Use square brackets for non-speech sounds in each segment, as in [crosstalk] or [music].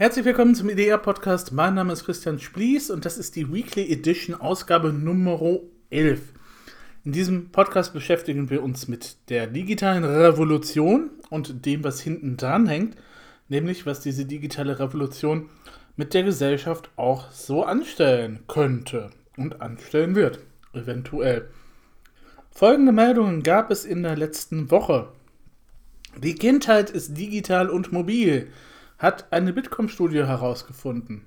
Herzlich willkommen zum IDEA-Podcast. Mein Name ist Christian Splies und das ist die Weekly Edition Ausgabe Nummer 11. In diesem Podcast beschäftigen wir uns mit der digitalen Revolution und dem, was hinten dran hängt, nämlich was diese digitale Revolution mit der Gesellschaft auch so anstellen könnte und anstellen wird, eventuell. Folgende Meldungen gab es in der letzten Woche. Die Kindheit ist digital und mobil hat eine Bitkom-Studie herausgefunden.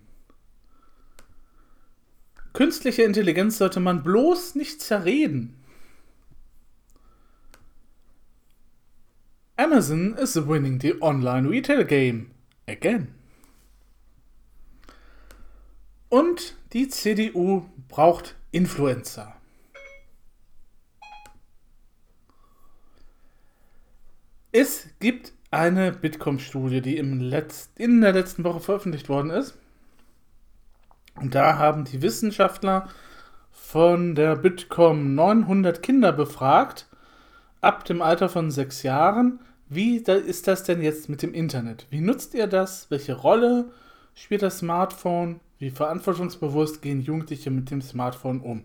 Künstliche Intelligenz sollte man bloß nicht zerreden. Amazon is winning the online retail game again. Und die CDU braucht Influencer. Es gibt eine Bitkom-Studie, die im Letz in der letzten Woche veröffentlicht worden ist. Und da haben die Wissenschaftler von der Bitkom 900 Kinder befragt, ab dem Alter von sechs Jahren. Wie ist das denn jetzt mit dem Internet? Wie nutzt ihr das? Welche Rolle spielt das Smartphone? Wie verantwortungsbewusst gehen Jugendliche mit dem Smartphone um?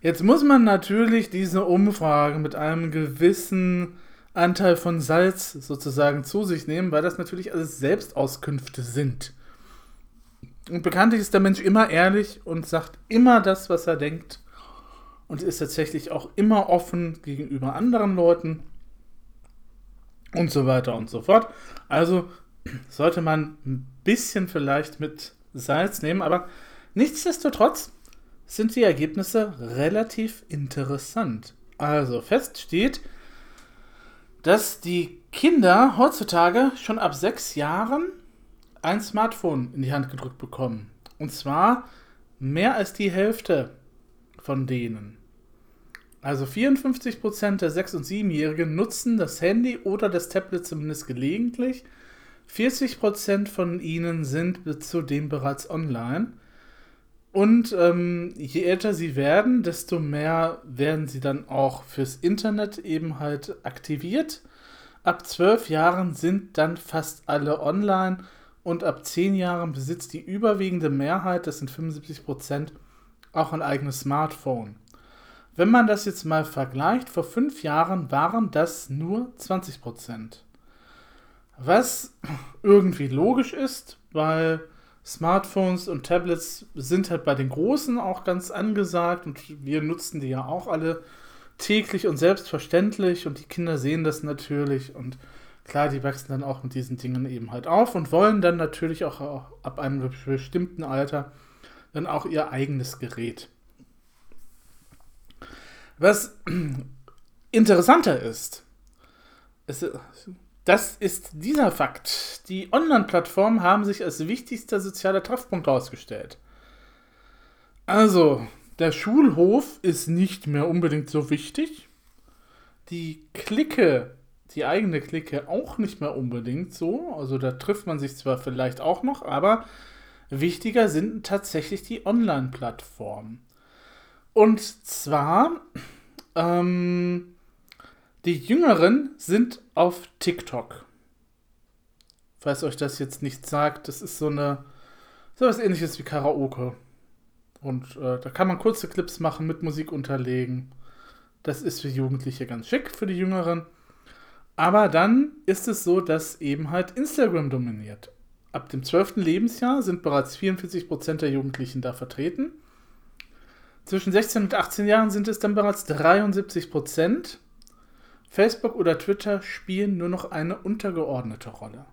Jetzt muss man natürlich diese Umfrage mit einem gewissen Anteil von Salz sozusagen zu sich nehmen, weil das natürlich alles Selbstauskünfte sind. Und bekanntlich ist der Mensch immer ehrlich und sagt immer das, was er denkt. Und ist tatsächlich auch immer offen gegenüber anderen Leuten. Und so weiter und so fort. Also sollte man ein bisschen vielleicht mit Salz nehmen, aber nichtsdestotrotz sind die Ergebnisse relativ interessant. Also fest steht, dass die Kinder heutzutage schon ab sechs Jahren ein Smartphone in die Hand gedrückt bekommen. Und zwar mehr als die Hälfte von denen. Also 54% der 6- und 7-Jährigen nutzen das Handy oder das Tablet zumindest gelegentlich. 40% von ihnen sind zudem bereits online. Und ähm, je älter sie werden, desto mehr werden sie dann auch fürs Internet eben halt aktiviert. Ab zwölf Jahren sind dann fast alle online und ab zehn Jahren besitzt die überwiegende Mehrheit, das sind 75 Prozent, auch ein eigenes Smartphone. Wenn man das jetzt mal vergleicht, vor fünf Jahren waren das nur 20 Prozent. Was irgendwie logisch ist, weil Smartphones und Tablets sind halt bei den Großen auch ganz angesagt und wir nutzen die ja auch alle täglich und selbstverständlich und die Kinder sehen das natürlich und klar, die wachsen dann auch mit diesen Dingen eben halt auf und wollen dann natürlich auch, ab einem bestimmten Alter dann auch ihr eigenes Gerät. Was [clears throat] interessanter ist, ist das ist dieser Fakt. Die Online-Plattformen haben sich als wichtigster sozialer Treffpunkt herausgestellt. Also, der Schulhof ist nicht mehr unbedingt so wichtig. Die Clique, die eigene Clique auch nicht mehr unbedingt so. Also da trifft man sich zwar vielleicht auch noch, aber wichtiger sind tatsächlich die Online-Plattformen. Und zwar ähm, die Jüngeren sind auf TikTok. Falls euch das jetzt nicht sagt, das ist so eine, so was ähnliches wie Karaoke. Und äh, da kann man kurze Clips machen, mit Musik unterlegen. Das ist für Jugendliche ganz schick, für die Jüngeren. Aber dann ist es so, dass eben halt Instagram dominiert. Ab dem 12. Lebensjahr sind bereits 44% der Jugendlichen da vertreten. Zwischen 16 und 18 Jahren sind es dann bereits 73%. Facebook oder Twitter spielen nur noch eine untergeordnete Rolle.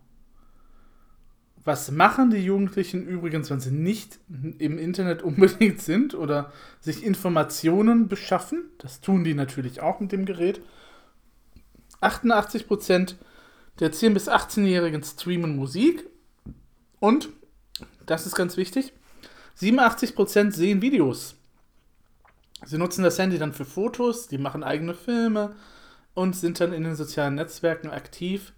Was machen die Jugendlichen übrigens, wenn sie nicht im Internet unbedingt sind oder sich Informationen beschaffen? Das tun die natürlich auch mit dem Gerät. 88% der 10- bis 18-Jährigen streamen Musik und, das ist ganz wichtig, 87% sehen Videos. Sie nutzen das Handy dann für Fotos, die machen eigene Filme, und sind dann in den sozialen Netzwerken aktiv.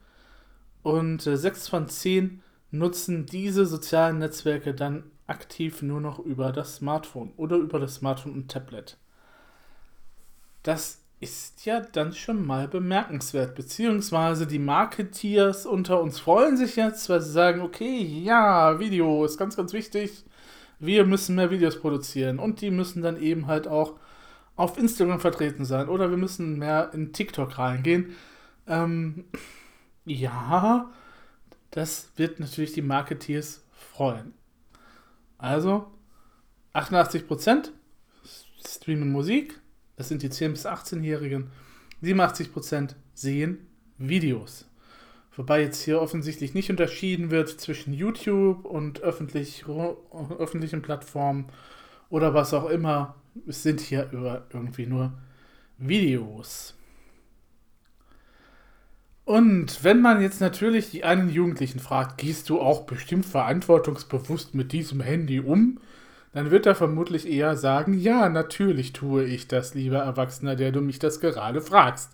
Und äh, 6 von 10 nutzen diese sozialen Netzwerke dann aktiv nur noch über das Smartphone oder über das Smartphone und Tablet. Das ist ja dann schon mal bemerkenswert. Beziehungsweise die Marketeers unter uns freuen sich jetzt, weil sie sagen, okay, ja, Video ist ganz, ganz wichtig. Wir müssen mehr Videos produzieren. Und die müssen dann eben halt auch auf Instagram vertreten sein. Oder wir müssen mehr in TikTok reingehen. Ähm, ja, das wird natürlich die Marketeers freuen. Also, 88% streamen Musik, das sind die 10- bis 18-Jährigen, 87% sehen Videos. Wobei jetzt hier offensichtlich nicht unterschieden wird zwischen YouTube und öffentlich, öffentlichen Plattformen oder was auch immer. Es sind hier irgendwie nur Videos. Und wenn man jetzt natürlich die einen Jugendlichen fragt, gehst du auch bestimmt verantwortungsbewusst mit diesem Handy um? dann wird er vermutlich eher sagen, ja, natürlich tue ich das, lieber Erwachsener, der du mich das gerade fragst.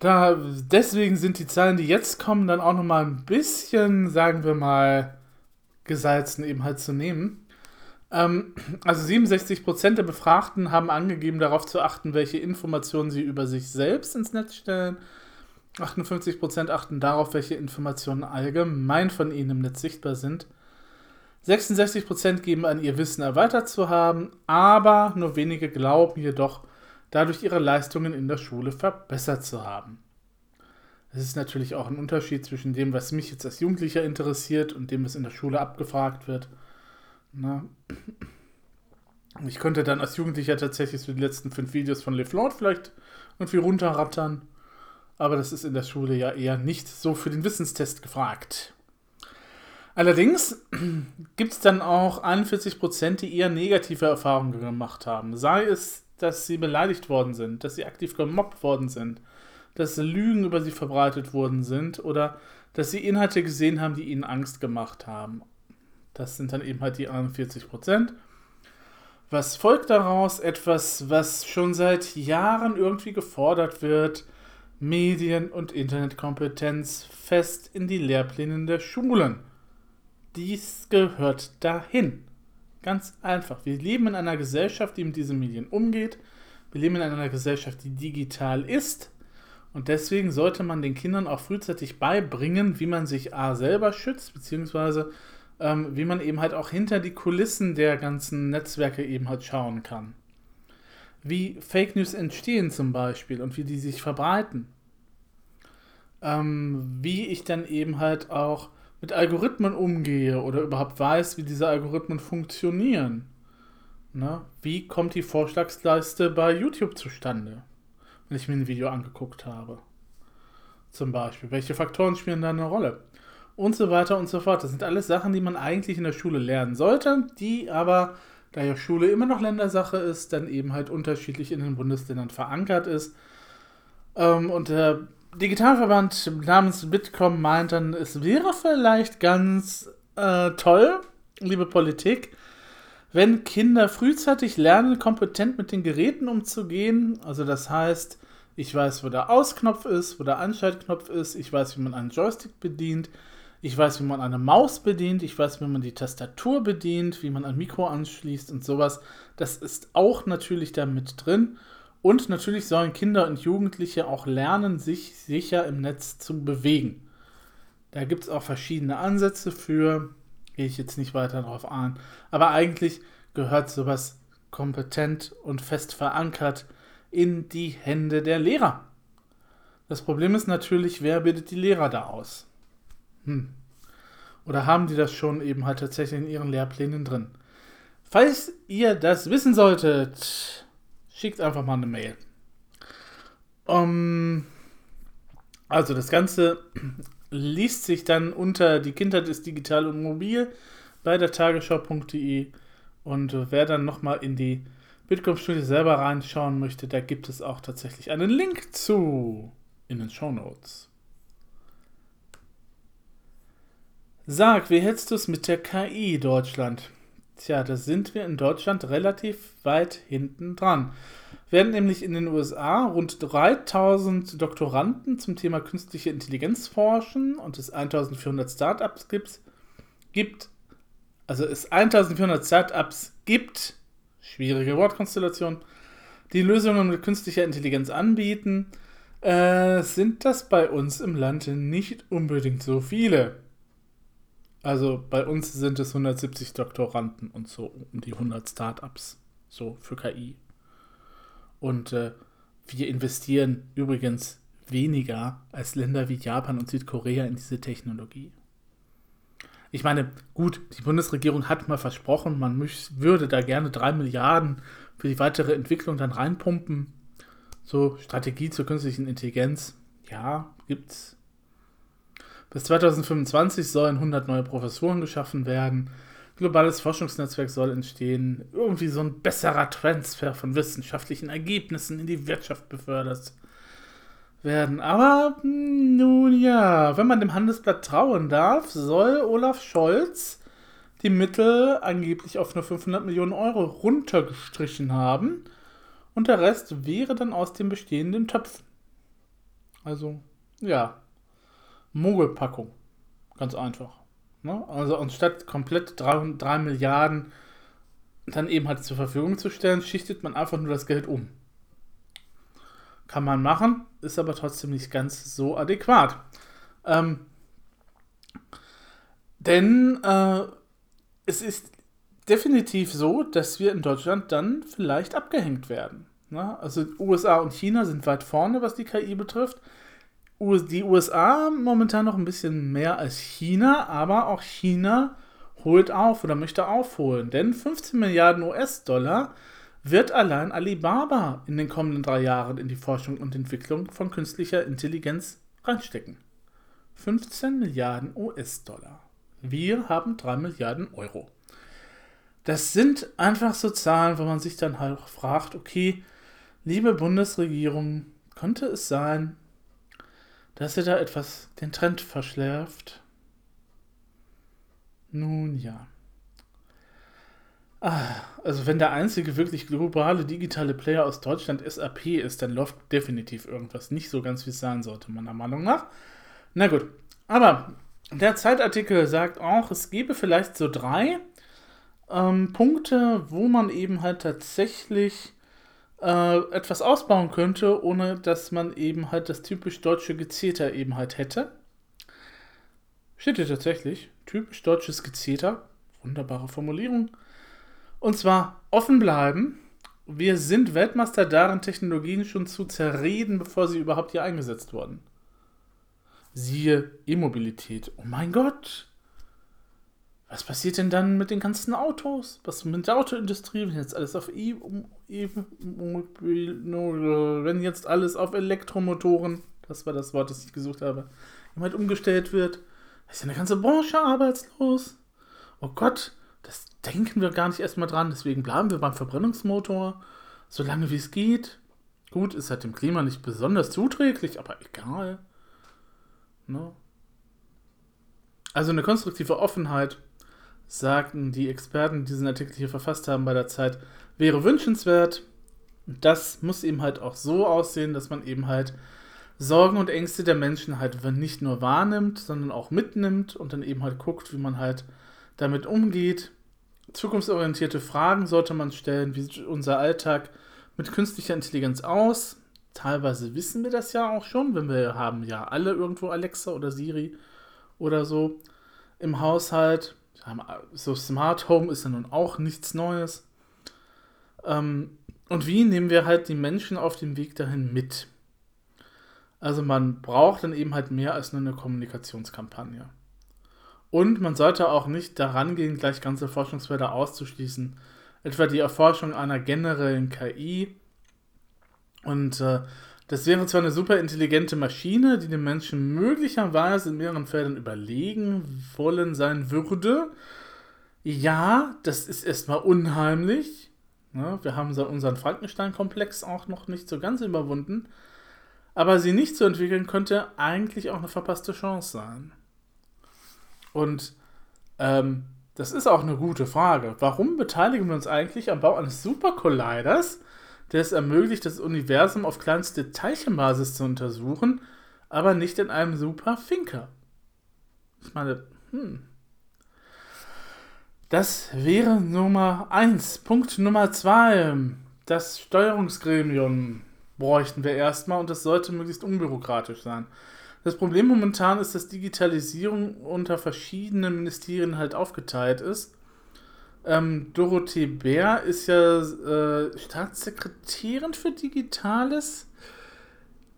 Da, deswegen sind die Zahlen, die jetzt kommen, dann auch nochmal ein bisschen, sagen wir mal, gesalzen eben halt zu nehmen. Ähm, also 67% der Befragten haben angegeben, darauf zu achten, welche Informationen sie über sich selbst ins Netz stellen. 58% achten darauf, welche Informationen allgemein von ihnen im Netz sichtbar sind. 66% geben an, ihr Wissen erweitert zu haben, aber nur wenige glauben jedoch, dadurch ihre Leistungen in der Schule verbessert zu haben. Es ist natürlich auch ein Unterschied zwischen dem, was mich jetzt als Jugendlicher interessiert und dem, was in der Schule abgefragt wird. Na? Ich könnte dann als Jugendlicher tatsächlich so die letzten fünf Videos von LeFlord vielleicht irgendwie runterrattern, aber das ist in der Schule ja eher nicht so für den Wissenstest gefragt. Allerdings [clears throat] gibt es dann auch 41 Prozent, die eher negative Erfahrungen gemacht haben. Sei es, dass sie beleidigt worden sind, dass sie aktiv gemobbt worden sind, dass Lügen über sie verbreitet worden sind oder dass sie Inhalte gesehen haben, die ihnen Angst gemacht haben. Das sind dann eben halt die 41 Prozent. Was folgt daraus? Etwas, was schon seit Jahren irgendwie gefordert wird. Medien- und Internetkompetenz fest in die Lehrpläne der Schulen dies gehört dahin. Ganz einfach. Wir leben in einer Gesellschaft, die mit diesen Medien umgeht. Wir leben in einer Gesellschaft, die digital ist. Und deswegen sollte man den Kindern auch frühzeitig beibringen, wie man sich A selber schützt, beziehungsweise ähm, wie man eben halt auch hinter die Kulissen der ganzen Netzwerke eben halt schauen kann. Wie Fake News entstehen zum Beispiel und wie die sich verbreiten. Ähm, wie ich dann eben halt auch mit Algorithmen umgehe oder überhaupt weiß, wie diese Algorithmen funktionieren. Ne? Wie kommt die Vorschlagsleiste bei YouTube zustande, wenn ich mir ein Video angeguckt habe? Zum Beispiel. Welche Faktoren spielen da eine Rolle? Und so weiter und so fort. Das sind alles Sachen, die man eigentlich in der Schule lernen sollte, die aber, da ja Schule immer noch Ländersache ist, dann eben halt unterschiedlich in den Bundesländern verankert ist. Ähm, und der Digitalverband namens Bitkom meint dann, es wäre vielleicht ganz äh, toll, liebe Politik, wenn Kinder frühzeitig lernen, kompetent mit den Geräten umzugehen. Also das heißt, ich weiß, wo der Ausknopf ist, wo der Anschaltknopf ist, ich weiß, wie man einen Joystick bedient, ich weiß, wie man eine Maus bedient, ich weiß, wie man die Tastatur bedient, wie man ein Mikro anschließt und sowas. Das ist auch natürlich da mit drin. Und natürlich sollen Kinder und Jugendliche auch lernen, sich sicher im Netz zu bewegen. Da gibt es auch verschiedene Ansätze für, gehe ich jetzt nicht weiter darauf ein. Aber eigentlich gehört sowas kompetent und fest verankert in die Hände der Lehrer. Das Problem ist natürlich, wer bildet die Lehrer da aus? Hm. Oder haben die das schon eben halt tatsächlich in ihren Lehrplänen drin? Falls ihr das wissen solltet, schickt einfach mal eine Mail. Um, also das Ganze [clears throat] liest sich dann unter die Kindheit ist digital und mobil bei der tagesschau.de und wer dann nochmal in die Bitkom-Studie selber reinschauen möchte, da gibt es auch tatsächlich einen Link zu in den Show Notes. Sag, wie hältst du es mit der KI Deutschland? Tja, da sind wir in Deutschland relativ weit hinten dran. Während nämlich in den USA rund 3000 Doktoranden zum Thema künstliche Intelligenz forschen und es 1400 Startups gibt, gibt also es 1400 Startups gibt, schwierige Wortkonstellation, die Lösungen mit künstlicher Intelligenz anbieten, äh, sind das bei uns im Land nicht unbedingt so viele. Also bei uns sind es 170 Doktoranden und so um die 100 Startups so für KI. Und äh, wir investieren übrigens weniger als Länder wie Japan und Südkorea in diese Technologie. Ich meine, gut, die Bundesregierung hat mal versprochen, man würde da gerne 3 Milliarden für die weitere Entwicklung dann reinpumpen. So, Strategie zur künstlichen Intelligenz, ja, gibt's. Bis 2025 sollen 100 neue Professuren geschaffen werden. Globales Forschungsnetzwerk soll entstehen. Irgendwie so ein besserer Transfer von wissenschaftlichen Ergebnissen in die Wirtschaft befördert werden. Aber hm, nun ja, wenn man dem Handelsblatt trauen darf, soll Olaf Scholz die Mittel angeblich auf nur 500 Millionen Euro runtergestrichen haben und der Rest wäre dann aus den bestehenden Töpfen. Also, ja, Mogelpackung. Ganz einfach. Ne? Also anstatt komplett 3, 3 Milliarden dann eben halt zur Verfügung zu stellen, schichtet man einfach nur das Geld um. Kann man machen, ist aber trotzdem nicht ganz so adäquat. Ähm, denn äh, es ist definitiv so, dass wir in Deutschland dann vielleicht abgehängt werden. Ne? Also USA und China sind weit vorne, was die KI betrifft. Die USA momentan noch ein bisschen mehr als China, aber auch China holt auf oder möchte aufholen. Denn 15 Milliarden US-Dollar wird allein Alibaba in den kommenden drei Jahren in die Forschung und Entwicklung von künstlicher Intelligenz reinstecken. 15 Milliarden US-Dollar. Wir haben 3 Milliarden Euro. Das sind einfach so Zahlen, wo man sich dann halt fragt, okay, liebe Bundesregierung, könnte es sein, dass ihr da etwas den Trend verschärft? Nun ja. Ah, also wenn der einzige wirklich globale digitale Player aus Deutschland SAP ist, dann läuft definitiv irgendwas nicht so ganz, wie es sein sollte, meiner Meinung nach. Na gut, aber der Zeitartikel sagt auch, es gebe vielleicht so drei ähm, Punkte, wo man eben halt tatsächlich äh, etwas ausbauen könnte, ohne dass man eben halt das typisch deutsche Gezeter eben halt hätte. Steht hier tatsächlich, typisch deutsches Gezeter, wunderbare Formulierung. Und zwar offen bleiben. Wir sind Weltmeister darin, Technologien schon zu zerreden, bevor sie überhaupt hier eingesetzt wurden. Siehe E-Mobilität. Oh mein Gott! Was passiert denn dann mit den ganzen Autos? Was mit der Autoindustrie, wenn jetzt alles auf E, e wenn jetzt alles auf Elektromotoren, das war das Wort, das ich gesucht habe, jemand umgestellt wird, ist ja eine ganze Branche arbeitslos. Oh Gott, das denken wir gar nicht erstmal dran. Deswegen bleiben wir beim Verbrennungsmotor, solange wie es geht. Gut, ist halt dem Klima nicht besonders zuträglich, aber egal. Ne? Also eine konstruktive Offenheit, sagten die Experten, die diesen Artikel hier verfasst haben bei der Zeit, wäre wünschenswert. Das muss eben halt auch so aussehen, dass man eben halt Sorgen und Ängste der Menschen halt nicht nur wahrnimmt, sondern auch mitnimmt und dann eben halt guckt, wie man halt damit umgeht. Zukunftsorientierte Fragen sollte man stellen. Wie sieht unser Alltag mit künstlicher Intelligenz aus? Teilweise wissen wir das ja auch schon, wenn wir haben ja alle irgendwo Alexa oder Siri oder so im Haushalt. So Smart Home ist ja nun auch nichts Neues. Ähm, und wie nehmen wir halt die Menschen auf dem Weg dahin mit? Also man braucht dann eben halt mehr als nur eine Kommunikationskampagne. Und man sollte auch nicht daran gehen, gleich ganze Forschungsfelder auszuschließen. Etwa die Erforschung einer generellen KI. Und äh, das wäre zwar eine super intelligente Maschine, die den Menschen möglicherweise in mehreren Feldern überlegen wollen sein würde. Ja, das ist erstmal unheimlich. Ne? wir haben unseren Frankenstein-Komplex auch noch nicht so ganz überwunden. Aber sie nicht zu entwickeln, könnte eigentlich auch eine verpasste Chance sein. Und ähm, das ist auch eine gute Frage. Warum beteiligen wir uns eigentlich am Bau eines Supercolliders, der es ermöglicht, das Universum auf kleinste Teilchenbasis zu untersuchen, aber nicht in einem Superfinker? Ich meine, hm. Das wäre Nummer 1. Punkt Nummer 2. das Steuerungsgremium bräuchten wir erstmal und das sollte möglichst unbürokratisch sein. Das Problem momentan ist, dass Digitalisierung unter verschiedenen Ministerien halt aufgeteilt ist. Ähm, Dorothee Bär ist ja äh, Staatssekretärin für Digitales,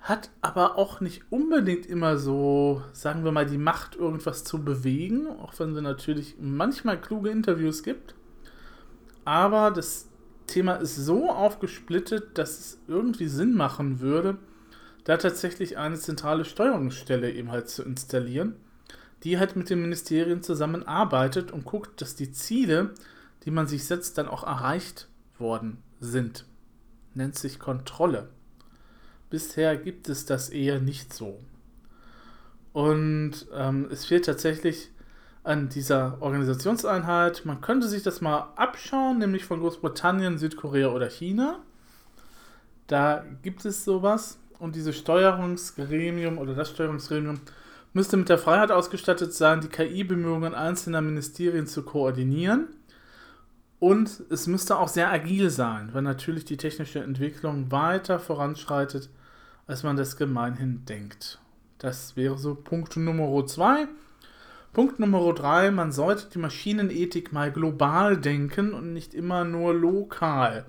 hat aber auch nicht unbedingt immer so, sagen wir mal, die Macht, irgendwas zu bewegen, auch wenn sie natürlich manchmal kluge Interviews gibt. Aber das Thema ist so aufgesplittet, dass es irgendwie Sinn machen würde, da tatsächlich eine zentrale Steuerungsstelle eben halt zu installieren, die halt mit den Ministerien zusammenarbeitet und guckt, dass die Ziele, die man sich setzt, dann auch erreicht worden sind. Nennt sich Kontrolle. Bisher gibt es das eher nicht so. Und ähm, es fehlt tatsächlich an dieser Organisationseinheit. Man könnte sich das mal abschauen, nämlich von Großbritannien, Südkorea oder China. Da gibt es sowas und dieses Steuerungsgremium oder das Steuerungsgremium müsste mit der Freiheit ausgestattet sein, die KI-Bemühungen einzelner Ministerien zu koordinieren. Und es müsste auch sehr agil sein, weil natürlich die technische Entwicklung weiter voranschreitet, als man das gemeinhin denkt. Das wäre so Punkt Nummer zwei. Punkt Nummer drei, man sollte die Maschinenethik mal global denken und nicht immer nur lokal.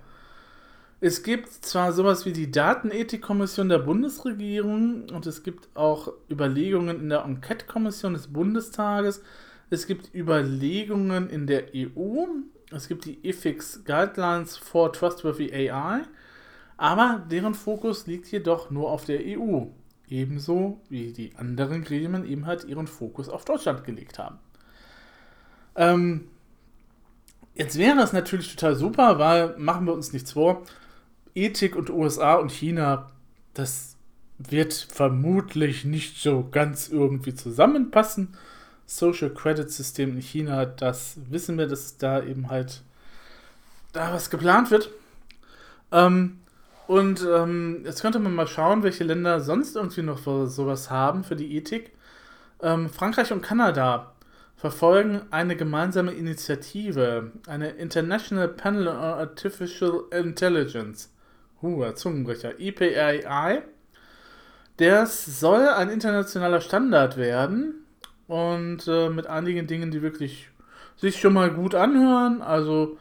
Es gibt zwar sowas wie die Datenethikkommission der Bundesregierung und es gibt auch Überlegungen in der Enquete-Kommission des Bundestages. Es gibt Überlegungen in der EU. Es gibt die Ethics Guidelines for Trustworthy AI. Aber deren Fokus liegt jedoch nur auf der EU. Ebenso wie die anderen Gremien eben halt ihren Fokus auf Deutschland gelegt haben. Ähm, jetzt wäre das natürlich total super, weil machen wir uns nichts vor Ethik und USA und China, das wird vermutlich nicht so ganz irgendwie zusammenpassen. Social Credit System in China, das wissen wir, dass da eben halt da was geplant wird. Ähm, und ähm, jetzt könnte man mal schauen, welche Länder sonst irgendwie noch sowas haben für die Ethik. Ähm, Frankreich und Kanada verfolgen eine gemeinsame Initiative, eine International Panel on Artificial Intelligence. Huh, Zungenbrecher. EPAI. Das soll ein internationaler Standard werden und äh, mit einigen Dingen, die wirklich sich schon mal gut anhören. Also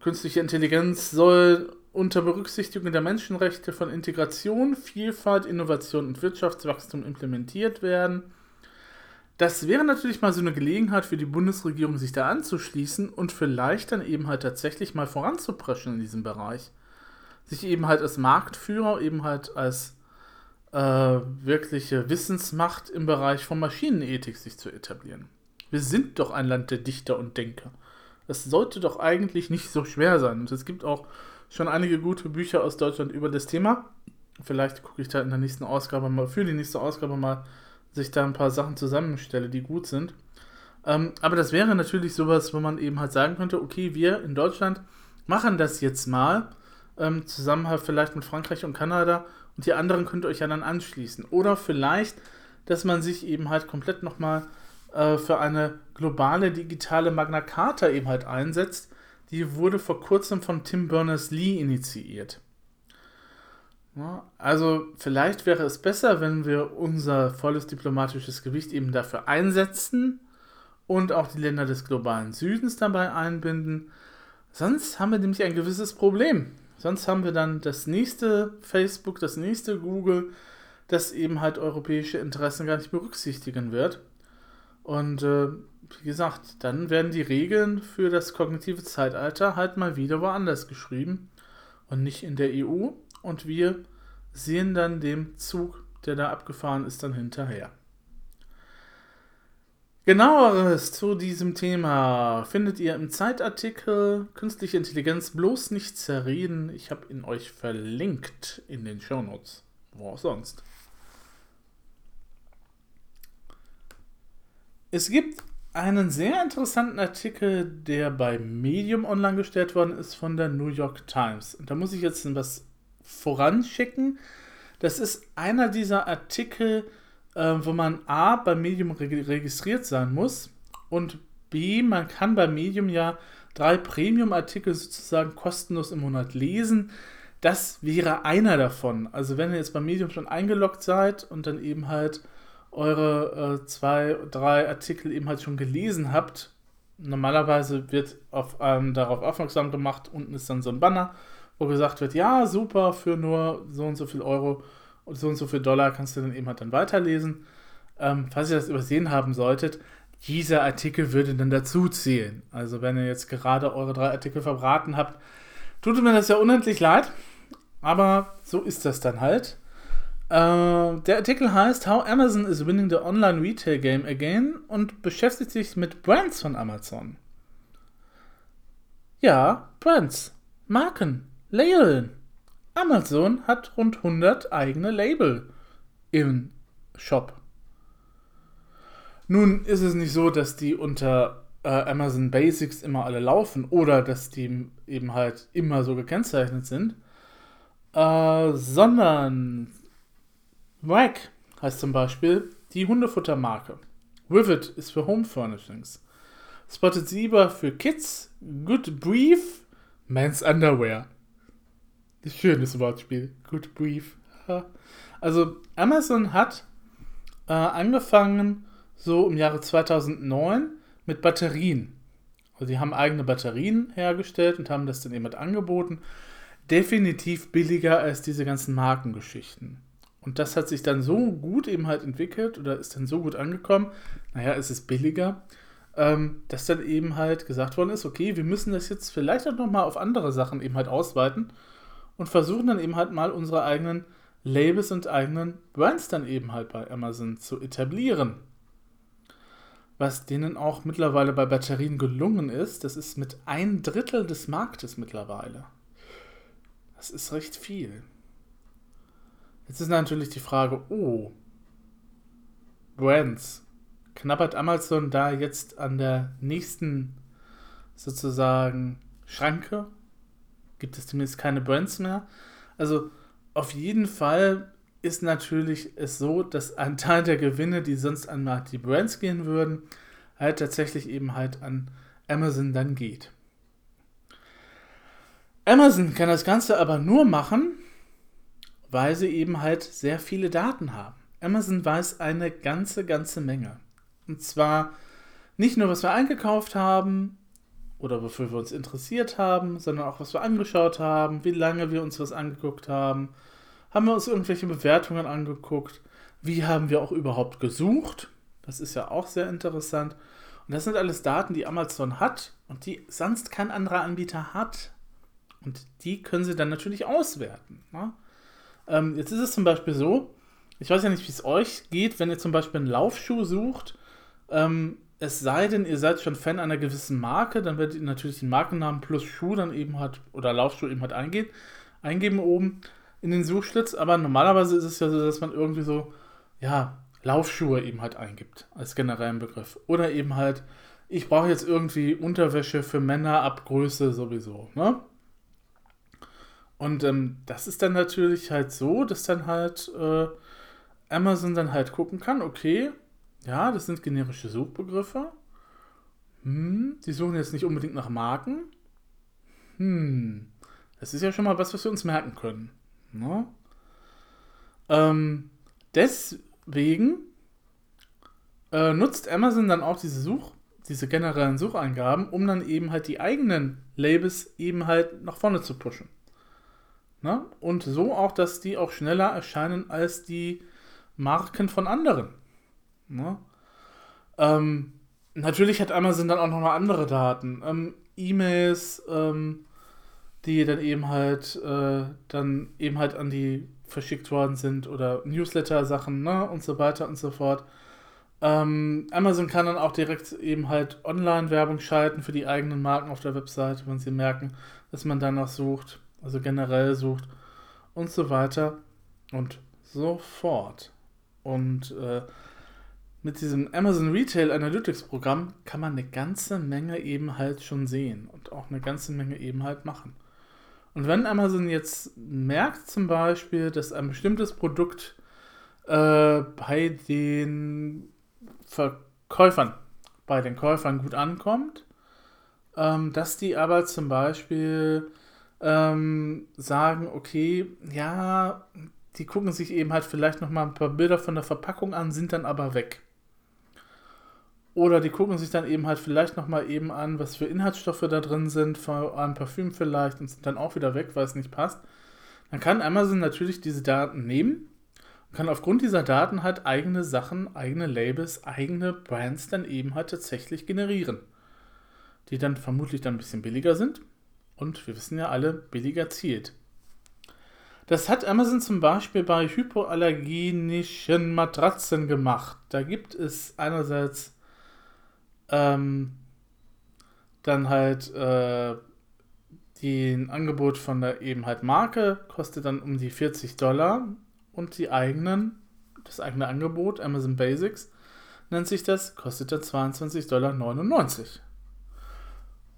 künstliche Intelligenz soll unter Berücksichtigung der Menschenrechte von Integration, Vielfalt, Innovation und Wirtschaftswachstum implementiert werden. Das wäre natürlich mal so eine Gelegenheit für die Bundesregierung, sich da anzuschließen und vielleicht dann eben halt tatsächlich mal voranzupreschen in diesem Bereich sich eben halt als Marktführer, eben halt als äh, wirkliche Wissensmacht im Bereich von Maschinenethik sich zu etablieren. Wir sind doch ein Land der Dichter und Denker. Das sollte doch eigentlich nicht so schwer sein. Und es gibt auch schon einige gute Bücher aus Deutschland über das Thema. Vielleicht gucke ich da in der nächsten Ausgabe mal, für die nächste Ausgabe mal, sich da ein paar Sachen zusammenstelle, die gut sind. Ähm, aber das wäre natürlich sowas, wo man eben halt sagen könnte, okay, wir in Deutschland machen das jetzt mal ähm, zusammen halt vielleicht mit Frankreich und Kanada und die anderen könnt ihr euch ja dann anschließen. Oder vielleicht, dass man sich eben halt komplett nochmal äh, für eine globale digitale Magna Carta eben halt einsetzt. Die wurde vor kurzem von Tim Berners-Lee initiiert. Ja, also vielleicht wäre es besser, wenn wir unser volles diplomatisches Gewicht eben dafür einsetzen und auch die Länder des globalen Südens dabei einbinden. Sonst haben wir nämlich ein gewisses Problem. Sonst haben wir dann das nächste Facebook, das nächste Google, das eben halt europäische Interessen gar nicht berücksichtigen wird. Und äh, wie gesagt, dann werden die Regeln für das kognitive Zeitalter halt mal wieder woanders geschrieben und nicht in der EU. Und wir sehen dann dem Zug, der da abgefahren ist, dann hinterher. Genaueres zu diesem Thema findet ihr im Zeitartikel Künstliche Intelligenz bloß nicht zerreden. Ich habe ihn euch verlinkt in den Shownotes. Wo auch sonst. Es gibt einen sehr interessanten Artikel, der bei Medium online gestellt worden ist von der New York Times. Und da muss ich jetzt was voranschicken. Das ist einer dieser Artikel, äh, wo man A bei Medium registriert sein muss und B, man kann bei Medium ja drei Premium-Artikel sozusagen kostenlos im Monat lesen. Das wäre einer davon. Also wenn ihr jetzt bei Medium schon eingeloggt seid und dann eben halt eure äh, zwei, drei Artikel eben halt schon gelesen habt, normalerweise wird auf, ähm, darauf aufmerksam gemacht, unten ist dann so ein Banner, wo gesagt wird, ja, super, für nur so und so viel Euro und so und so viel Dollar kannst du dann eben halt dann weiterlesen. Ähm, falls ihr das übersehen haben solltet, dieser Artikel würde dann dazu zählen. Also wenn ihr jetzt gerade eure drei Artikel verbraten habt, tut mir das ja unendlich leid, aber so ist das dann halt. Äh, der Artikel heißt How Amazon is winning the online retail game again und beschäftigt sich mit Brands von Amazon. Ja, Brands, Marken, Labeln. Amazon hat rund 100 eigene Label im Shop. Nun ist es nicht so, dass die unter äh, Amazon Basics immer alle laufen oder dass die eben halt immer so gekennzeichnet sind, äh, sondern Wag heißt zum Beispiel die Hundefuttermarke. Rivet ist für Home Furnishings. Spotted Zebra für Kids. Good Brief, Men's Underwear. Schönes Wortspiel. Good Brief. Also Amazon hat äh, angefangen so im Jahre 2009 mit Batterien. Also die haben eigene Batterien hergestellt und haben das dann eben angeboten. Definitiv billiger als diese ganzen Markengeschichten. Und das hat sich dann so gut eben halt entwickelt oder ist dann so gut angekommen, naja, es ist billiger, ähm, dass dann eben halt gesagt worden ist, okay, wir müssen das jetzt vielleicht auch nochmal auf andere Sachen eben halt ausweiten und versuchen dann eben halt mal unsere eigenen Labels und eigenen Brands dann eben halt bei Amazon zu etablieren. Was denen auch mittlerweile bei Batterien gelungen ist, das ist mit ein Drittel des Marktes mittlerweile. Das ist recht viel. Jetzt ist natürlich die Frage, oh, Brands, knabbert Amazon da jetzt an der nächsten sozusagen Schranke? Gibt es demnächst keine Brands mehr? Also auf jeden Fall ist natürlich es so, dass ein Teil der Gewinne, die sonst an die Brands gehen würden, halt tatsächlich eben halt an Amazon dann geht. Amazon kann das Ganze aber nur machen, weil sie eben halt sehr viele Daten haben. Amazon weiß eine ganze, ganze Menge. Und zwar nicht nur, was wir eingekauft haben oder wofür wir uns interessiert haben, sondern auch, was wir angeschaut haben, wie lange wir uns was angeguckt haben. Haben wir uns irgendwelche Bewertungen angeguckt? Wie haben wir auch überhaupt gesucht? Das ist ja auch sehr interessant. Und das sind alles Daten, die Amazon hat und die sonst kein anderer Anbieter hat. Und die können sie dann natürlich auswerten. Ne? Ähm, jetzt ist es zum Beispiel so, ich weiß ja nicht, wie es euch geht, wenn ihr zum Beispiel einen Laufschuh sucht. Ähm, es sei denn, ihr seid schon Fan einer gewissen Marke, dann werdet ihr natürlich den Markennamen plus Schuh dann eben halt, oder Laufschuh eben halt eingehen, eingeben oben in den Suchschlitz. Aber normalerweise ist es ja so, dass man irgendwie so, ja, Laufschuhe eben halt eingibt, als generellen Begriff. Oder eben halt, ich brauche jetzt irgendwie Unterwäsche für Männer ab Größe sowieso, ne? Und ähm, das ist dann natürlich halt so, dass dann halt äh, Amazon dann halt gucken kann, okay, ja, das sind generische Suchbegriffe. Hm, die suchen jetzt nicht unbedingt nach Marken. Hm, das ist ja schon mal was, was wir uns merken können. Ne? Ähm, deswegen äh, nutzt Amazon dann auch diese Such, diese generellen Sucheingaben, um dann eben halt die eigenen Labels eben halt nach vorne zu pushen. Ne? Und so auch, dass die auch schneller erscheinen als die Marken von anderen. Ne? Ähm, natürlich hat Amazon dann auch noch mal andere Daten. Ähm, E-Mails, ähm, die dann eben halt äh, dann eben halt an die verschickt worden sind oder Newsletter-Sachen ne? und so weiter und so fort. Ähm, Amazon kann dann auch direkt eben halt Online-Werbung schalten für die eigenen Marken auf der Webseite, wenn sie merken, dass man danach sucht also generell sucht und so weiter und so fort. Und äh, mit diesem Amazon Retail Analytics Programm kann man eine ganze Menge eben halt schon sehen und auch eine ganze Menge eben halt machen. Und wenn Amazon jetzt merkt zum Beispiel, dass ein bestimmtes Produkt äh, bei den Verkäufern bei den Käufern gut ankommt, ähm, dass die aber zum Beispiel ähm, sagen, okay, ja, die gucken sich eben halt vielleicht noch mal ein paar Bilder von der Verpackung an, sind dann aber weg. Oder die gucken sich dann eben halt vielleicht noch mal eben an, was für Inhaltsstoffe da drin sind, von einem Parfüm vielleicht, und sind dann auch wieder weg, weil es nicht passt. Dann kann Amazon natürlich diese Daten nehmen und kann aufgrund dieser Daten halt eigene Sachen, eigene Labels, eigene Brands dann eben halt tatsächlich generieren. Die dann vermutlich dann ein bisschen billiger sind. Und wir wissen ja alle, billiger zielt. Das hat Amazon zum Beispiel bei hypoallergenischen Matratzen gemacht. Da gibt es einerseits ähm, dann halt äh, den Angebot von der eben halt Marke, kostet dann um die 40 Dollar und die eigenen, das eigene Angebot, Amazon Basics, nennt sich das, kostet dann 22,99 Dollar.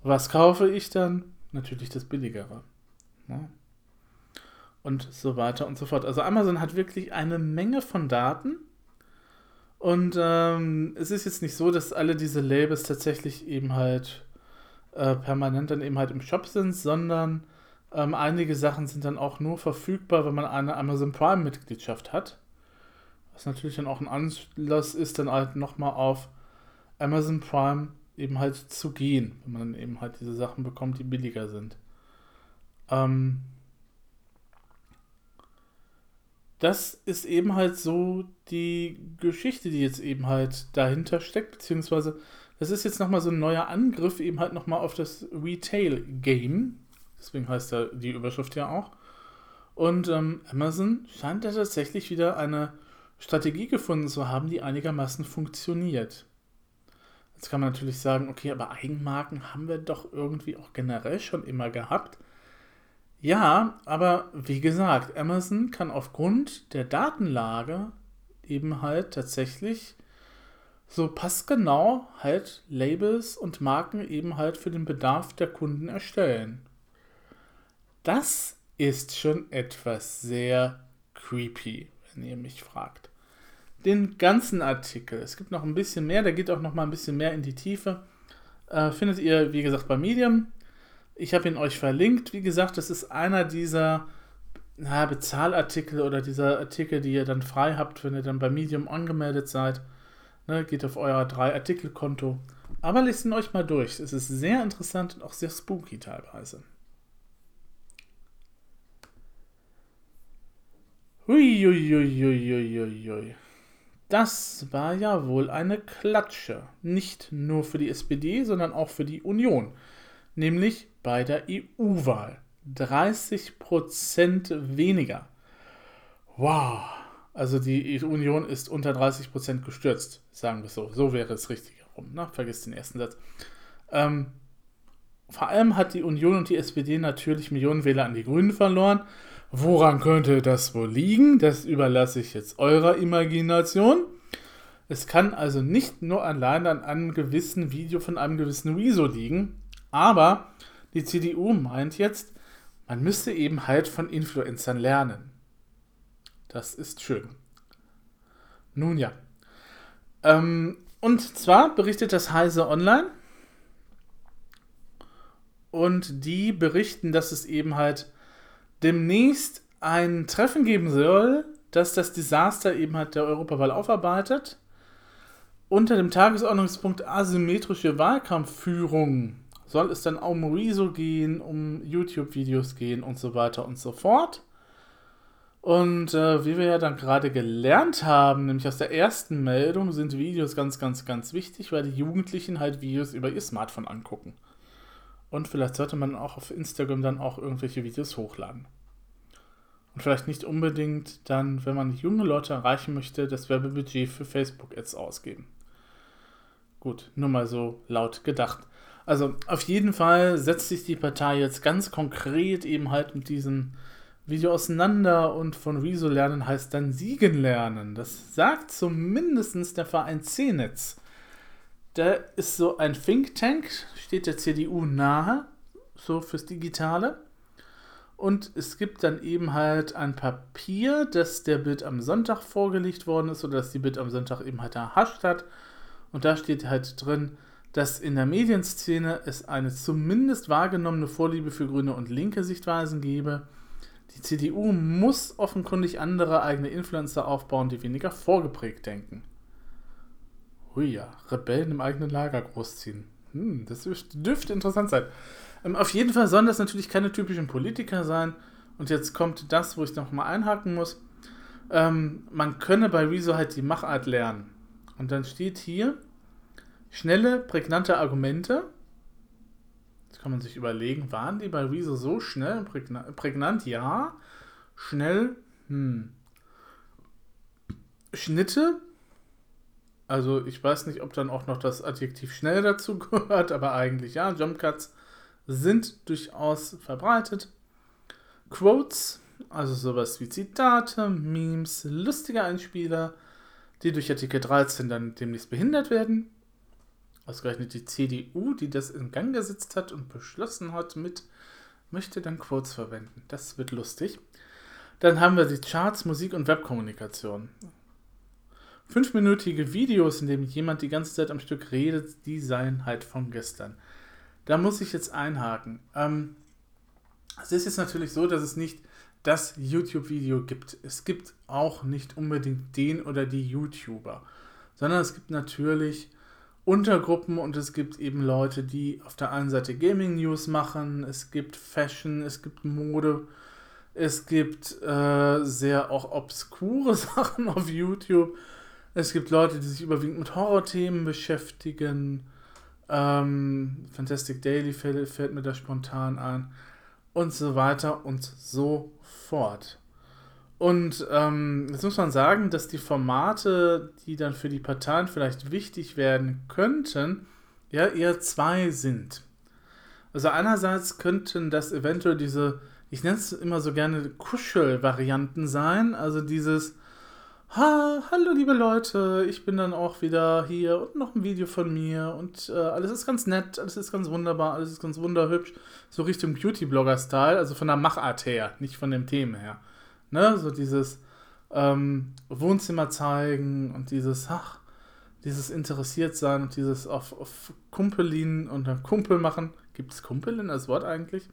Was kaufe ich dann? Natürlich das billigere. Ja. Ne? Und so weiter und so fort. Also Amazon hat wirklich eine Menge von Daten und ähm, es ist jetzt nicht so, dass alle diese Labels tatsächlich eben halt äh, permanent dann eben halt im Shop sind, sondern ähm, einige Sachen sind dann auch nur verfügbar, wenn man eine Amazon Prime-Mitgliedschaft hat. Was natürlich dann auch ein Anlass ist, dann halt nochmal auf Amazon Prime eben halt zu gehen, wenn man dann eben halt diese Sachen bekommt, die billiger sind. Ähm, das ist eben halt so die Geschichte, die jetzt eben halt dahinter steckt, beziehungsweise das ist jetzt nochmal so ein neuer Angriff eben halt nochmal auf das Retail-Game. Deswegen heißt ja die Überschrift ja auch. Und ähm, Amazon scheint ja tatsächlich wieder eine Strategie gefunden zu haben, die einigermaßen funktioniert. Jetzt kann man natürlich sagen, okay, aber Eigenmarken haben wir doch irgendwie auch generell schon immer gehabt. Ja, aber wie gesagt, Amazon kann aufgrund der Datenlage eben halt tatsächlich so passgenau halt Labels und Marken eben halt für den Bedarf der Kunden erstellen. Das ist schon etwas sehr creepy, wenn ihr mich fragt. Den ganzen Artikel, es gibt noch ein bisschen mehr, der geht auch noch mal ein bisschen mehr in die Tiefe, äh, findet ihr, wie gesagt, bei Medium. Ich habe ihn euch verlinkt. Wie gesagt, das ist einer dieser na, Bezahlartikel oder dieser Artikel, die ihr dann frei habt, wenn ihr dann bei Medium angemeldet seid. Ne, geht auf euer 3-Artikel-Konto. Aber lest ihn euch mal durch. Es ist sehr interessant und auch sehr spooky teilweise. Huiuiuiuiuiui. Das war ja wohl eine Klatsche. Nicht nur für die SPD, sondern auch für die Union nämlich bei der EU-Wahl. 30% weniger. Wow. Also die Union ist unter 30% gestürzt, sagen wir so. So wäre es richtig herum. Ne? Vergiss den ersten Satz. Ähm, vor allem hat die Union und die SPD natürlich Millionen Wähler an die Grünen verloren. Woran könnte das wohl liegen? Das überlasse ich jetzt eurer Imagination. Es kann also nicht nur allein an einem gewissen Video von einem gewissen Rezo liegen, aber die CDU meint jetzt, man müsste eben halt von Influencern lernen. Das ist schön. Nun ja. Ähm, und zwar berichtet das Heise Online. Und die berichten, dass es eben halt demnächst ein Treffen geben soll, das das Desaster eben halt der Europawahl aufarbeitet. Unter dem Tagesordnungspunkt asymmetrische Wahlkampfführung soll es dann um Rezo gehen, um YouTube-Videos gehen und so weiter und so fort. Und äh, wie wir ja dann gerade gelernt haben, nämlich aus der ersten Meldung, sind Videos ganz, ganz, ganz wichtig, weil die Jugendlichen halt Videos über ihr Smartphone angucken. Und vielleicht sollte man auch auf Instagram dann auch irgendwelche Videos hochladen. Und vielleicht nicht unbedingt dann, wenn man junge Leute erreichen möchte, das Werbebudget für Facebook-Ads ausgeben. Gut, nur mal so laut gedacht. Also auf jeden Fall setzt sich die Partei jetzt ganz konkret eben halt mit diesem Video auseinander und von Rezo lernen heißt dann Siegen lernen. Das sagt zumindest der Verein C-Netz. Der ist so ein Think Tank, steht der CDU nahe, so fürs Digitale. Und es gibt dann eben halt ein Papier, das der Bild am Sonntag vorgelegt worden ist oder das die Bild am Sonntag eben halt erhascht hat Und da steht halt drin, dass in der Medienszene es eine zumindest wahrgenommene Vorliebe für grüne und linke Sichtweisen gebe. Die CDU muss offenkundig andere eigene Influencer aufbauen, die weniger vorgeprägt denken. Hui ja, Rebellen im eigenen Lager großziehen. Hm, das dürfte interessant sein. Ähm, auf jeden Fall sollen das natürlich keine typischen Politiker sein. Und jetzt kommt das, wo ich nochmal einhaken muss. Ähm, man könne bei Rezo halt die Machart lernen. Und dann steht hier, Schnelle, prägnante Argumente. Jetzt kann man sich überlegen, waren die bei Rezo so schnell und prägnant? prägnant? Ja. Schnell, hm. Schnitte. Also ich weiß nicht, ob dann auch noch das Adjektiv schnell dazu [laughs] gehört, aber eigentlich ja. Jump Cuts sind durchaus verbreitet. Quotes, also sowas wie Zitate, Memes, lustige Einspieler, die durch Artikel 13 dann demnächst behindert werden. Ausgerechnet die CDU, die das in Gang gesetzt hat und beschlossen hat mit, möchte dann Quotes verwenden. Das wird lustig. Dann haben wir die Charts, Musik und Webkommunikation. Fünfminütige Videos, in denen jemand die ganze Zeit am Stück redet, die seien halt von gestern. Da muss ich jetzt einhaken. Ähm, es ist jetzt natürlich so, dass es nicht das YouTube-Video gibt. Es gibt auch nicht unbedingt den oder die YouTuber, sondern es gibt natürlich Untergruppen und es gibt eben Leute, die auf der einen Seite Gaming News machen, es gibt Fashion, es gibt Mode, es gibt äh, sehr auch obskure [laughs] Sachen auf YouTube. Es gibt Leute, die sich überwiegend mit Horrorthemen beschäftigen. Ähm, Fantastic Daily fällt, fällt mir da spontan ein. Und so weiter und so fort. Und ähm, jetzt muss man sagen, dass die Formate, die dann für die Parteien vielleicht wichtig werden könnten, ja eher zwei sind. Also einerseits könnten das eventuell diese, ich nenne es immer so gerne Kuschel-Varianten sein, also dieses Ha, hallo liebe Leute, ich bin dann auch wieder hier und noch ein Video von mir und äh, alles ist ganz nett, alles ist ganz wunderbar, alles ist ganz wunderhübsch. So Richtung Beauty-Blogger-Style, also von der Machart her, nicht von dem Themen her. Ne? So dieses ähm, Wohnzimmer zeigen und dieses, ach, dieses interessiert sein und dieses auf, auf Kumpelin und Kumpel machen. Gibt es Kumpelin als Wort eigentlich?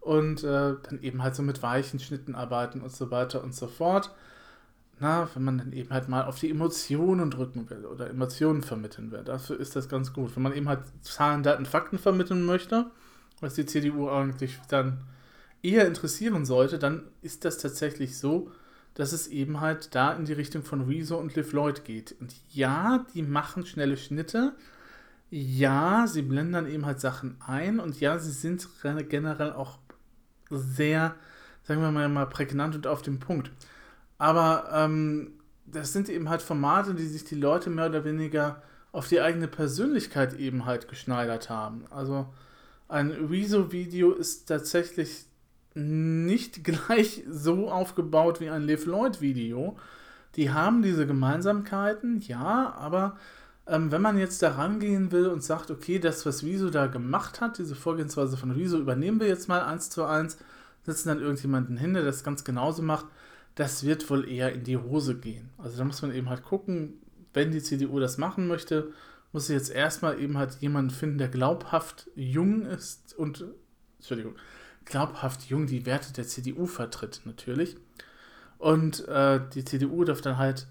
Und äh, dann eben halt so mit weichen Schnitten arbeiten und so weiter und so fort. Na, wenn man dann eben halt mal auf die Emotionen drücken will oder Emotionen vermitteln will. Dafür ist das ganz gut. Wenn man eben halt Zahlen, Daten, Fakten vermitteln möchte, was die CDU eigentlich dann eher interessieren sollte, dann ist das tatsächlich so, dass es eben halt da in die Richtung von Rezo und Liv Lloyd geht. Und ja, die machen schnelle Schnitte. Ja, sie blenden dann eben halt Sachen ein. Und ja, sie sind generell auch sehr, sagen wir mal, mal prägnant und auf dem Punkt. Aber ähm, das sind eben halt Formate, die sich die Leute mehr oder weniger auf die eigene Persönlichkeit eben halt geschneidert haben. Also ein Rezo-Video ist tatsächlich nicht [laughs] gleich so aufgebaut wie ein Live Lloyd Video. Die haben diese Gemeinsamkeiten, ja, aber ähm, wenn man jetzt da rangehen will und sagt, okay, das, was Wieso da gemacht hat, diese Vorgehensweise von Wieso, übernehmen wir jetzt mal eins zu eins, setzen dann irgendjemanden hin, der das ganz genauso macht, das wird wohl eher in die Hose gehen. Also da muss man eben halt gucken, wenn die CDU das machen möchte, muss sie jetzt erstmal eben halt jemanden finden, der glaubhaft jung ist und, Entschuldigung, glaubhaft jung die Werte der CDU vertritt, natürlich. Und äh, die CDU darf dann halt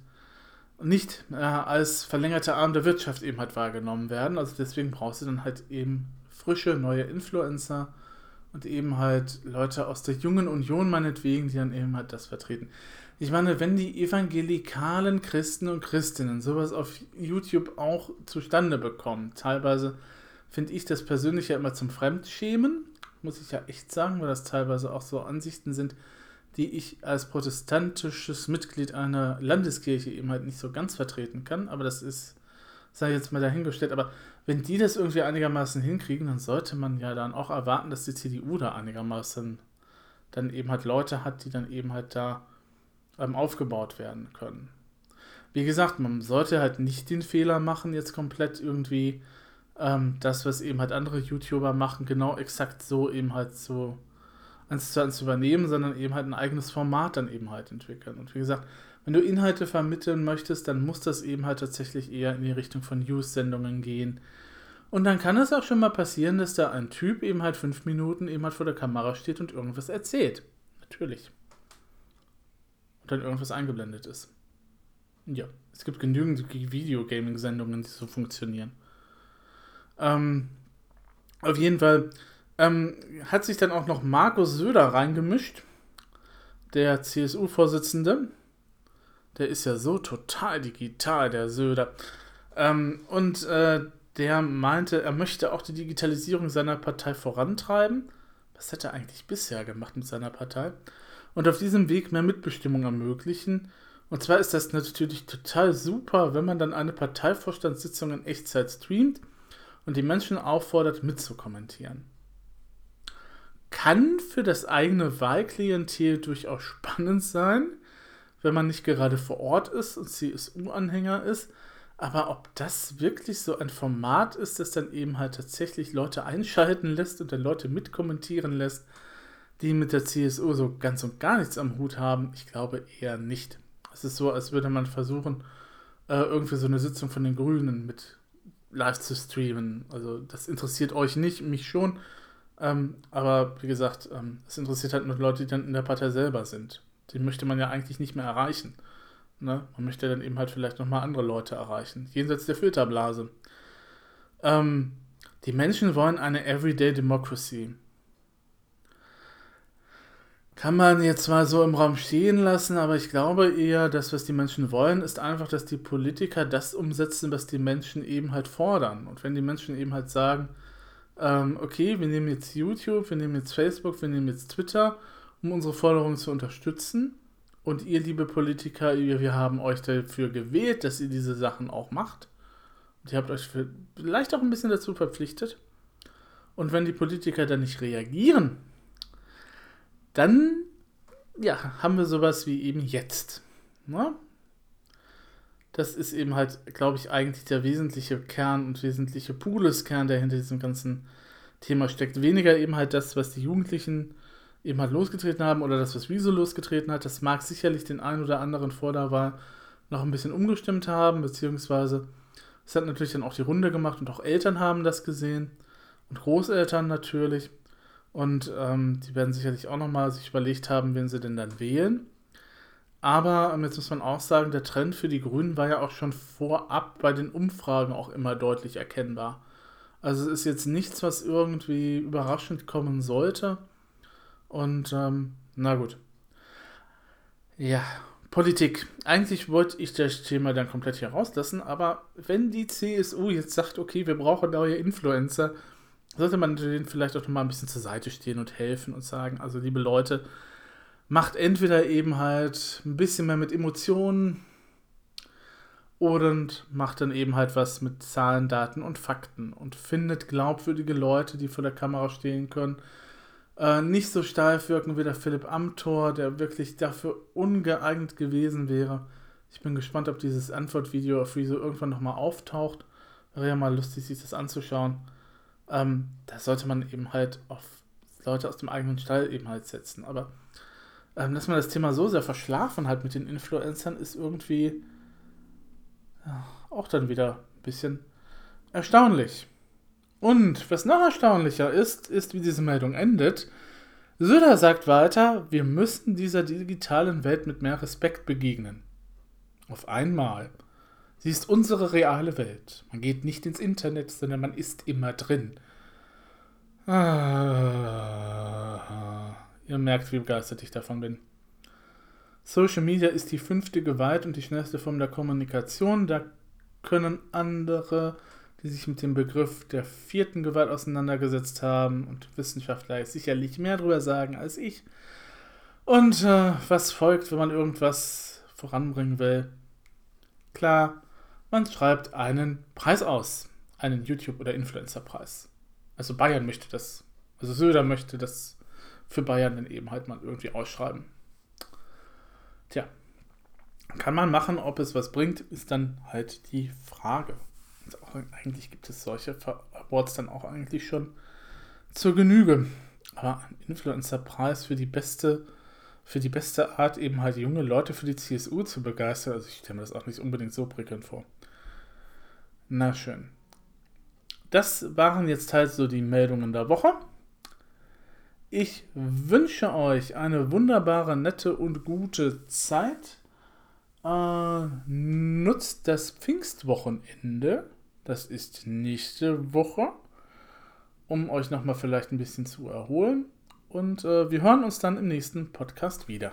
nicht äh, als verlängerte Arm der Wirtschaft eben halt wahrgenommen werden. Also deswegen brauchst du dann halt eben frische, neue Influencer und eben halt Leute aus der jungen Union meinetwegen, die dann eben halt das vertreten. Ich meine, wenn die evangelikalen Christen und Christinnen sowas auf YouTube auch zustande bekommen, teilweise finde ich das persönlich ja immer zum Fremdschämen, muss ich ja echt sagen, weil das teilweise auch so Ansichten sind, die ich als protestantisches Mitglied einer Landeskirche eben halt nicht so ganz vertreten kann. Aber das ist, sei jetzt mal dahingestellt. Aber wenn die das irgendwie einigermaßen hinkriegen, dann sollte man ja dann auch erwarten, dass die CDU da einigermaßen dann eben halt Leute hat, die dann eben halt da ähm, aufgebaut werden können. Wie gesagt, man sollte halt nicht den Fehler machen, jetzt komplett irgendwie ähm, das, was eben halt andere YouTuber machen, genau exakt so eben halt so eins zu eins übernehmen, sondern eben halt ein eigenes Format dann eben halt entwickeln. Und wie gesagt, Wenn du Inhalte vermitteln möchtest, dann muss das eben halt tatsächlich eher in die Richtung von News-Sendungen gehen. Und dann kann es auch schon mal passieren, dass da ein Typ eben halt fünf Minuten eben halt vor der Kamera steht und irgendwas erzählt. Natürlich. Und dann irgendwas eingeblendet ist. Ja, es gibt genügend Videogaming-Sendungen, die so funktionieren. Ähm, auf jeden Fall ähm, hat sich dann auch noch Markus Söder reingemischt, der CSU-Vorsitzende. Der ist ja so total digital, der Söder. Ähm, und äh, der meinte, er möchte auch die Digitalisierung seiner Partei vorantreiben. Was hat er eigentlich bisher gemacht mit seiner Partei? Und auf diesem Weg mehr Mitbestimmung ermöglichen. Und zwar ist das natürlich total super, wenn man dann eine Parteivorstandssitzung in Echtzeit streamt und die Menschen auffordert, mitzukommentieren. Kann für das eigene Wahlklientel durchaus spannend sein, wenn man nicht gerade vor Ort ist und CSU-Anhänger ist. Aber ob das wirklich so ein Format ist, das dann eben halt tatsächlich Leute einschalten lässt und dann Leute mitkommentieren lässt, die mit der CSU so ganz und gar nichts am Hut haben, ich glaube eher nicht. Es ist so, als würde man versuchen, äh, irgendwie so eine Sitzung von den Grünen mit live zu streamen. Also das interessiert euch nicht, mich schon. Ähm, aber wie gesagt, ähm, es interessiert halt nur Leute, die dann in der Partei selber sind. Die möchte man ja eigentlich nicht mehr erreichen. Ne? Man möchte dann eben halt vielleicht nochmal andere Leute erreichen, jenseits der Filterblase. Ähm, die Menschen wollen eine Everyday Democracy. Kann man jetzt mal so im Raum stehen lassen, aber ich glaube eher, das, was die Menschen wollen, ist einfach, dass die Politiker das umsetzen, was die Menschen eben halt fordern. Und wenn die Menschen eben halt sagen, ähm, okay, wir nehmen jetzt YouTube, wir nehmen jetzt Facebook, wir nehmen jetzt Twitter, um unsere Forderungen zu unterstützen, und ihr, liebe Politiker, wir haben euch dafür gewählt, dass ihr diese Sachen auch macht. Und ihr habt euch vielleicht auch ein bisschen dazu verpflichtet. Und wenn die Politiker dann nicht reagieren, dann ja, haben wir sowas wie eben jetzt. Ne? Das ist eben halt, glaube ich, eigentlich der wesentliche Kern und wesentliche Pudels-Kern, der hinter diesem ganzen Thema steckt. Weniger eben halt das, was die Jugendlichen eben halt losgetreten haben oder das, was Wieso losgetreten hat, das mag sicherlich den einen oder anderen vor der Wahl noch ein bisschen umgestimmt haben, beziehungsweise es hat natürlich dann auch die Runde gemacht und auch Eltern haben das gesehen und Großeltern natürlich. Und ähm, die werden sicherlich auch nochmal sich überlegt haben, wen sie denn dann wählen. Aber ähm, jetzt muss man auch sagen, der Trend für die Grünen war ja auch schon vorab bei den Umfragen auch immer deutlich erkennbar. Also es ist jetzt nichts, was irgendwie überraschend kommen sollte. Und ähm, na gut. Ja, Politik. Eigentlich wollte ich das Thema dann komplett hier rauslassen, aber wenn die CSU jetzt sagt, okay, wir brauchen neue Influencer, sollte man denen vielleicht auch noch mal ein bisschen zur Seite stehen und helfen und sagen, also liebe Leute, macht entweder eben halt ein bisschen mehr mit Emotionen oder macht dann eben halt was mit Zahlen, Daten und Fakten und findet glaubwürdige Leute, die vor der Kamera stehen können äh, nicht so steif wirken wie der Philipp Amthor, der wirklich dafür ungeeignet gewesen wäre. Ich bin gespannt, ob dieses Antwortvideo auf Rezo irgendwann nochmal auftaucht. Wäre ja mal lustig, sich das anzuschauen. Ähm, da sollte man eben halt auf Leute aus dem eigenen Stall eben halt setzen. Aber ähm, dass man das Thema so sehr verschlafen hat mit den Influencern, ist irgendwie ja, auch dann wieder ein bisschen erstaunlich. Und was noch erstaunlicher ist, ist, wie diese Meldung endet. Söder sagt weiter, wir müssen dieser digitalen Welt mit mehr Respekt begegnen. Auf einmal. Sie ist unsere reale Welt. Man geht nicht ins Internet, sondern man ist immer drin. Ah, ihr merkt, wie begeistert ich davon bin. Social Media ist die fünfte Gewalt und die schnellste Form der Kommunikation. Da können andere die sich mit dem Begriff der vierten Gewalt auseinandergesetzt haben und Wissenschaftler sicherlich mehr darüber sagen als ich. Und äh, was folgt, wenn man irgendwas voranbringen will? Klar, man schreibt einen Preis aus, einen YouTube- oder Influencer-Preis. Also Bayern möchte das, also Söder möchte das für Bayern dann eben halt mal irgendwie ausschreiben. Tja, kann man machen, ob es was bringt, ist dann halt die Frage eigentlich gibt es solche Awards dann auch eigentlich schon zur Genüge. Aber ein Influencer-Preis für die beste für die beste Art, eben halt junge Leute für die CSU zu begeistern. Also ich stelle mir das auch nicht unbedingt so prickelnd vor. Na schön. Das waren jetzt halt so die Meldungen der Woche. Ich wünsche euch eine wunderbare, nette und gute Zeit. Äh, nutzt das Pfingstwochenende. Das ist nächste Woche, um euch nochmal vielleicht ein bisschen zu erholen. Und äh, wir hören uns dann im nächsten Podcast wieder.